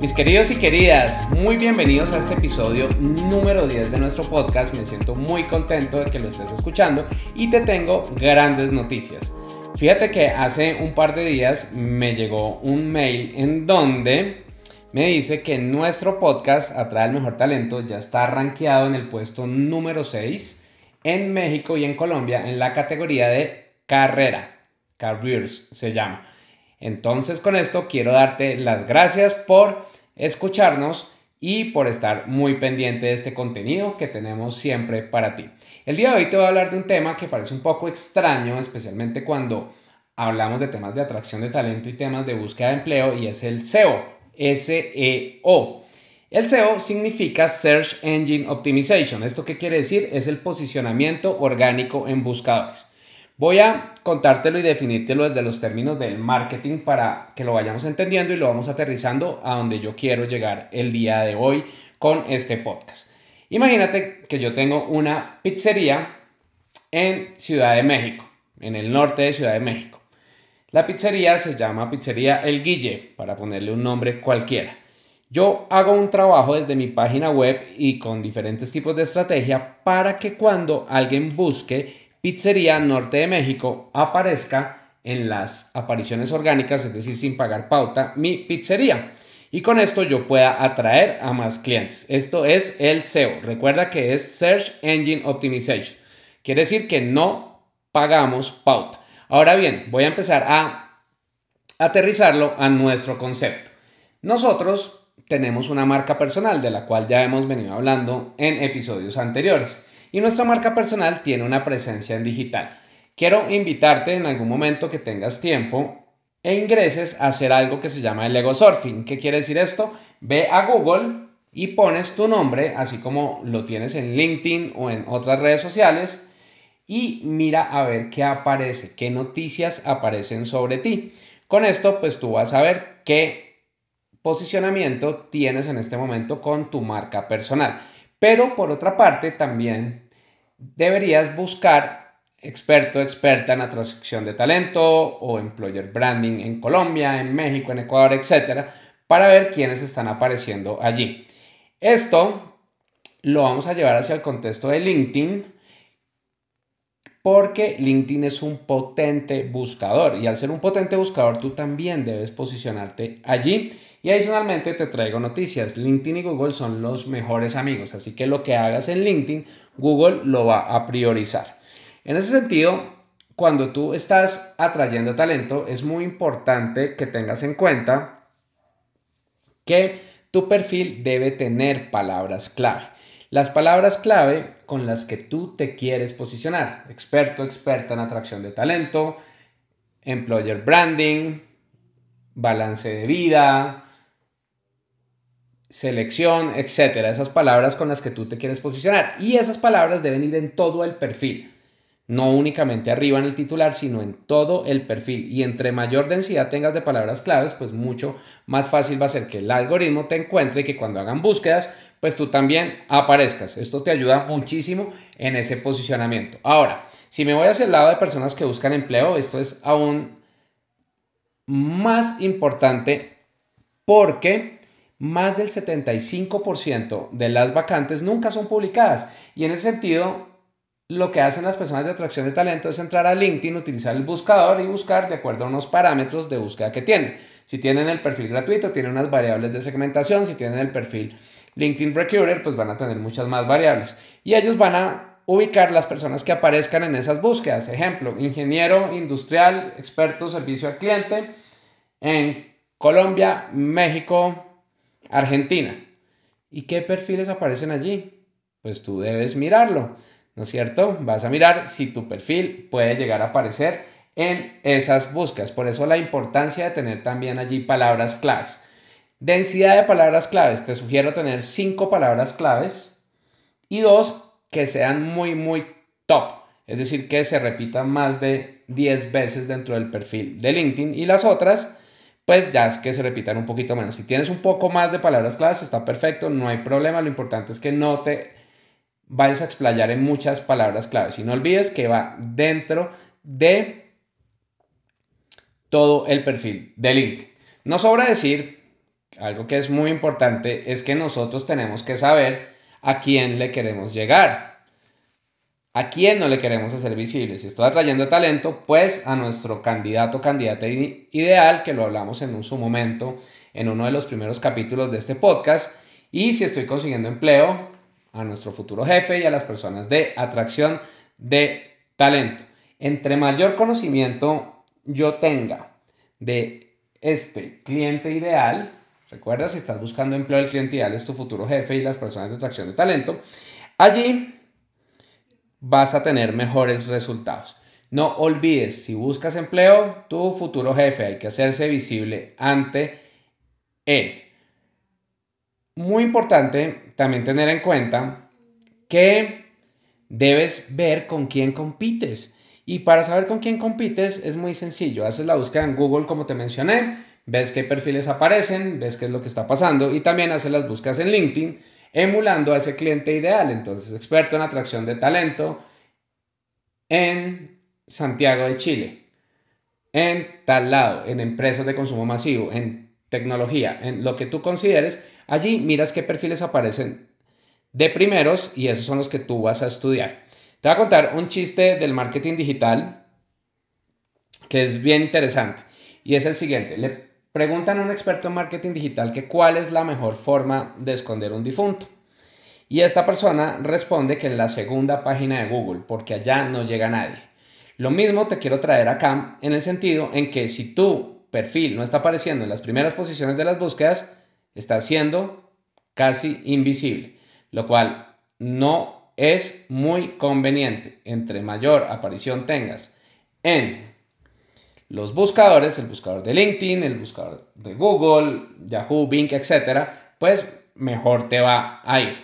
Mis queridos y queridas, muy bienvenidos a este episodio número 10 de nuestro podcast. Me siento muy contento de que lo estés escuchando y te tengo grandes noticias. Fíjate que hace un par de días me llegó un mail en donde me dice que nuestro podcast Atrae el Mejor Talento ya está rankeado en el puesto número 6 en México y en Colombia en la categoría de carrera. Careers se llama. Entonces con esto quiero darte las gracias por escucharnos y por estar muy pendiente de este contenido que tenemos siempre para ti. El día de hoy te voy a hablar de un tema que parece un poco extraño, especialmente cuando hablamos de temas de atracción de talento y temas de búsqueda de empleo y es el SEO, S-E-O. El SEO significa Search Engine Optimization. ¿Esto qué quiere decir? Es el posicionamiento orgánico en buscadores. Voy a contártelo y definírtelo desde los términos del marketing para que lo vayamos entendiendo y lo vamos aterrizando a donde yo quiero llegar el día de hoy con este podcast. Imagínate que yo tengo una pizzería en Ciudad de México, en el norte de Ciudad de México. La pizzería se llama Pizzería El Guille, para ponerle un nombre cualquiera. Yo hago un trabajo desde mi página web y con diferentes tipos de estrategia para que cuando alguien busque Pizzería Norte de México aparezca en las apariciones orgánicas, es decir, sin pagar pauta, mi pizzería. Y con esto yo pueda atraer a más clientes. Esto es el SEO. Recuerda que es Search Engine Optimization. Quiere decir que no pagamos pauta. Ahora bien, voy a empezar a aterrizarlo a nuestro concepto. Nosotros tenemos una marca personal de la cual ya hemos venido hablando en episodios anteriores y nuestra marca personal tiene una presencia en digital. Quiero invitarte en algún momento que tengas tiempo e ingreses a hacer algo que se llama el ego surfing. ¿Qué quiere decir esto? Ve a Google y pones tu nombre, así como lo tienes en LinkedIn o en otras redes sociales, y mira a ver qué aparece, qué noticias aparecen sobre ti. Con esto, pues tú vas a ver qué posicionamiento tienes en este momento con tu marca personal. Pero por otra parte, también deberías buscar experto, experta en atracción de talento o employer branding en Colombia, en México, en Ecuador, etcétera, para ver quiénes están apareciendo allí. Esto lo vamos a llevar hacia el contexto de LinkedIn porque LinkedIn es un potente buscador y al ser un potente buscador tú también debes posicionarte allí y adicionalmente te traigo noticias. LinkedIn y Google son los mejores amigos, así que lo que hagas en LinkedIn, Google lo va a priorizar. En ese sentido, cuando tú estás atrayendo talento, es muy importante que tengas en cuenta que tu perfil debe tener palabras clave. Las palabras clave con las que tú te quieres posicionar. Experto, experta en atracción de talento, employer branding, balance de vida, selección, etcétera, esas palabras con las que tú te quieres posicionar. Y esas palabras deben ir en todo el perfil, no únicamente arriba en el titular, sino en todo el perfil. Y entre mayor densidad tengas de palabras claves, pues mucho más fácil va a ser que el algoritmo te encuentre y que cuando hagan búsquedas, pues tú también aparezcas. Esto te ayuda muchísimo en ese posicionamiento. Ahora, si me voy hacia el lado de personas que buscan empleo, esto es aún más importante porque más del 75% de las vacantes nunca son publicadas. Y en ese sentido, lo que hacen las personas de atracción de talento es entrar a LinkedIn, utilizar el buscador y buscar de acuerdo a unos parámetros de búsqueda que tienen. Si tienen el perfil gratuito, tienen unas variables de segmentación. Si tienen el perfil LinkedIn Recruiter, pues van a tener muchas más variables. Y ellos van a ubicar las personas que aparezcan en esas búsquedas. Ejemplo, ingeniero industrial, experto servicio al cliente en Colombia, México, Argentina. ¿Y qué perfiles aparecen allí? Pues tú debes mirarlo, ¿no es cierto? Vas a mirar si tu perfil puede llegar a aparecer en esas búsquedas. Por eso la importancia de tener también allí palabras claves. Densidad de palabras claves. Te sugiero tener cinco palabras claves y dos que sean muy, muy top. Es decir, que se repitan más de 10 veces dentro del perfil de LinkedIn y las otras, pues ya es que se repitan un poquito menos. Si tienes un poco más de palabras claves, está perfecto, no hay problema. Lo importante es que no te vayas a explayar en muchas palabras claves. Y no olvides que va dentro de todo el perfil de LinkedIn. No sobra decir algo que es muy importante es que nosotros tenemos que saber a quién le queremos llegar. ¿A quién no le queremos hacer visible? Si estoy atrayendo talento, pues a nuestro candidato candidata ideal, que lo hablamos en un su momento en uno de los primeros capítulos de este podcast. Y si estoy consiguiendo empleo, a nuestro futuro jefe y a las personas de atracción de talento. Entre mayor conocimiento yo tenga de este cliente ideal, Recuerda, si estás buscando empleo, el cliente ideal es tu futuro jefe y las personas de atracción de talento. Allí vas a tener mejores resultados. No olvides, si buscas empleo, tu futuro jefe hay que hacerse visible ante él. Muy importante también tener en cuenta que debes ver con quién compites. Y para saber con quién compites es muy sencillo. Haces la búsqueda en Google como te mencioné ves qué perfiles aparecen, ves qué es lo que está pasando y también haces las búsquedas en LinkedIn emulando a ese cliente ideal. Entonces, experto en atracción de talento en Santiago de Chile, en tal lado, en empresas de consumo masivo, en tecnología, en lo que tú consideres, allí miras qué perfiles aparecen de primeros y esos son los que tú vas a estudiar. Te voy a contar un chiste del marketing digital que es bien interesante y es el siguiente. Preguntan a un experto en marketing digital que cuál es la mejor forma de esconder un difunto. Y esta persona responde que en la segunda página de Google, porque allá no llega nadie. Lo mismo te quiero traer acá en el sentido en que si tu perfil no está apareciendo en las primeras posiciones de las búsquedas, está siendo casi invisible, lo cual no es muy conveniente. Entre mayor aparición tengas en los buscadores, el buscador de LinkedIn, el buscador de Google, Yahoo, Bing, etcétera, pues mejor te va a ir.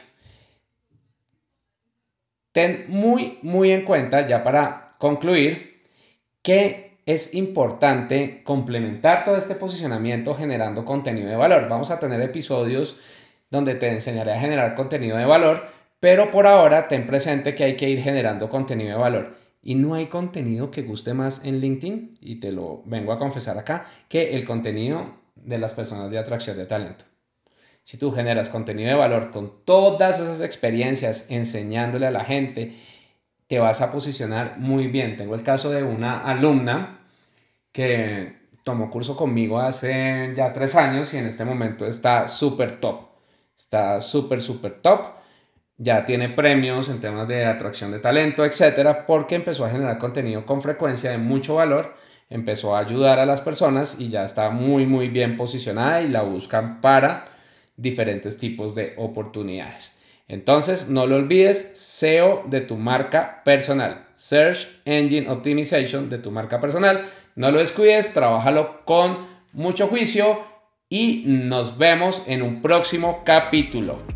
Ten muy, muy en cuenta, ya para concluir, que es importante complementar todo este posicionamiento generando contenido de valor. Vamos a tener episodios donde te enseñaré a generar contenido de valor, pero por ahora ten presente que hay que ir generando contenido de valor. Y no hay contenido que guste más en LinkedIn, y te lo vengo a confesar acá, que el contenido de las personas de atracción de talento. Si tú generas contenido de valor con todas esas experiencias enseñándole a la gente, te vas a posicionar muy bien. Tengo el caso de una alumna que tomó curso conmigo hace ya tres años y en este momento está súper top. Está súper, súper top ya tiene premios en temas de atracción de talento, etcétera, porque empezó a generar contenido con frecuencia de mucho valor, empezó a ayudar a las personas y ya está muy, muy bien posicionada y la buscan para diferentes tipos de oportunidades. Entonces, no lo olvides, SEO de tu marca personal, Search Engine Optimization de tu marca personal. No lo descuides, trabájalo con mucho juicio y nos vemos en un próximo capítulo.